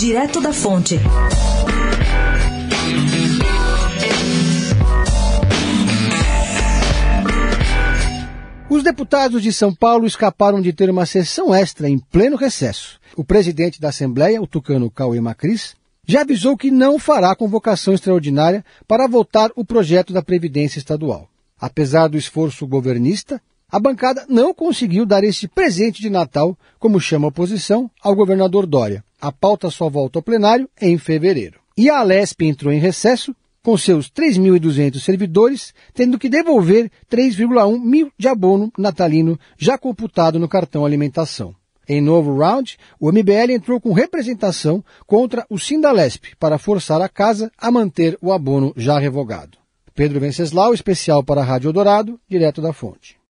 Direto da Fonte. Os deputados de São Paulo escaparam de ter uma sessão extra em pleno recesso. O presidente da Assembleia, o tucano Cauê Macris, já avisou que não fará convocação extraordinária para votar o projeto da Previdência Estadual. Apesar do esforço governista, a bancada não conseguiu dar este presente de Natal, como chama a oposição, ao governador Dória. A pauta só volta ao plenário em fevereiro. E a Alesp entrou em recesso com seus 3.200 servidores, tendo que devolver 3,1 mil de abono natalino já computado no cartão alimentação. Em novo round, o MBL entrou com representação contra o Sindalesp para forçar a casa a manter o abono já revogado. Pedro Venceslau, especial para a Rádio Dourado, direto da fonte.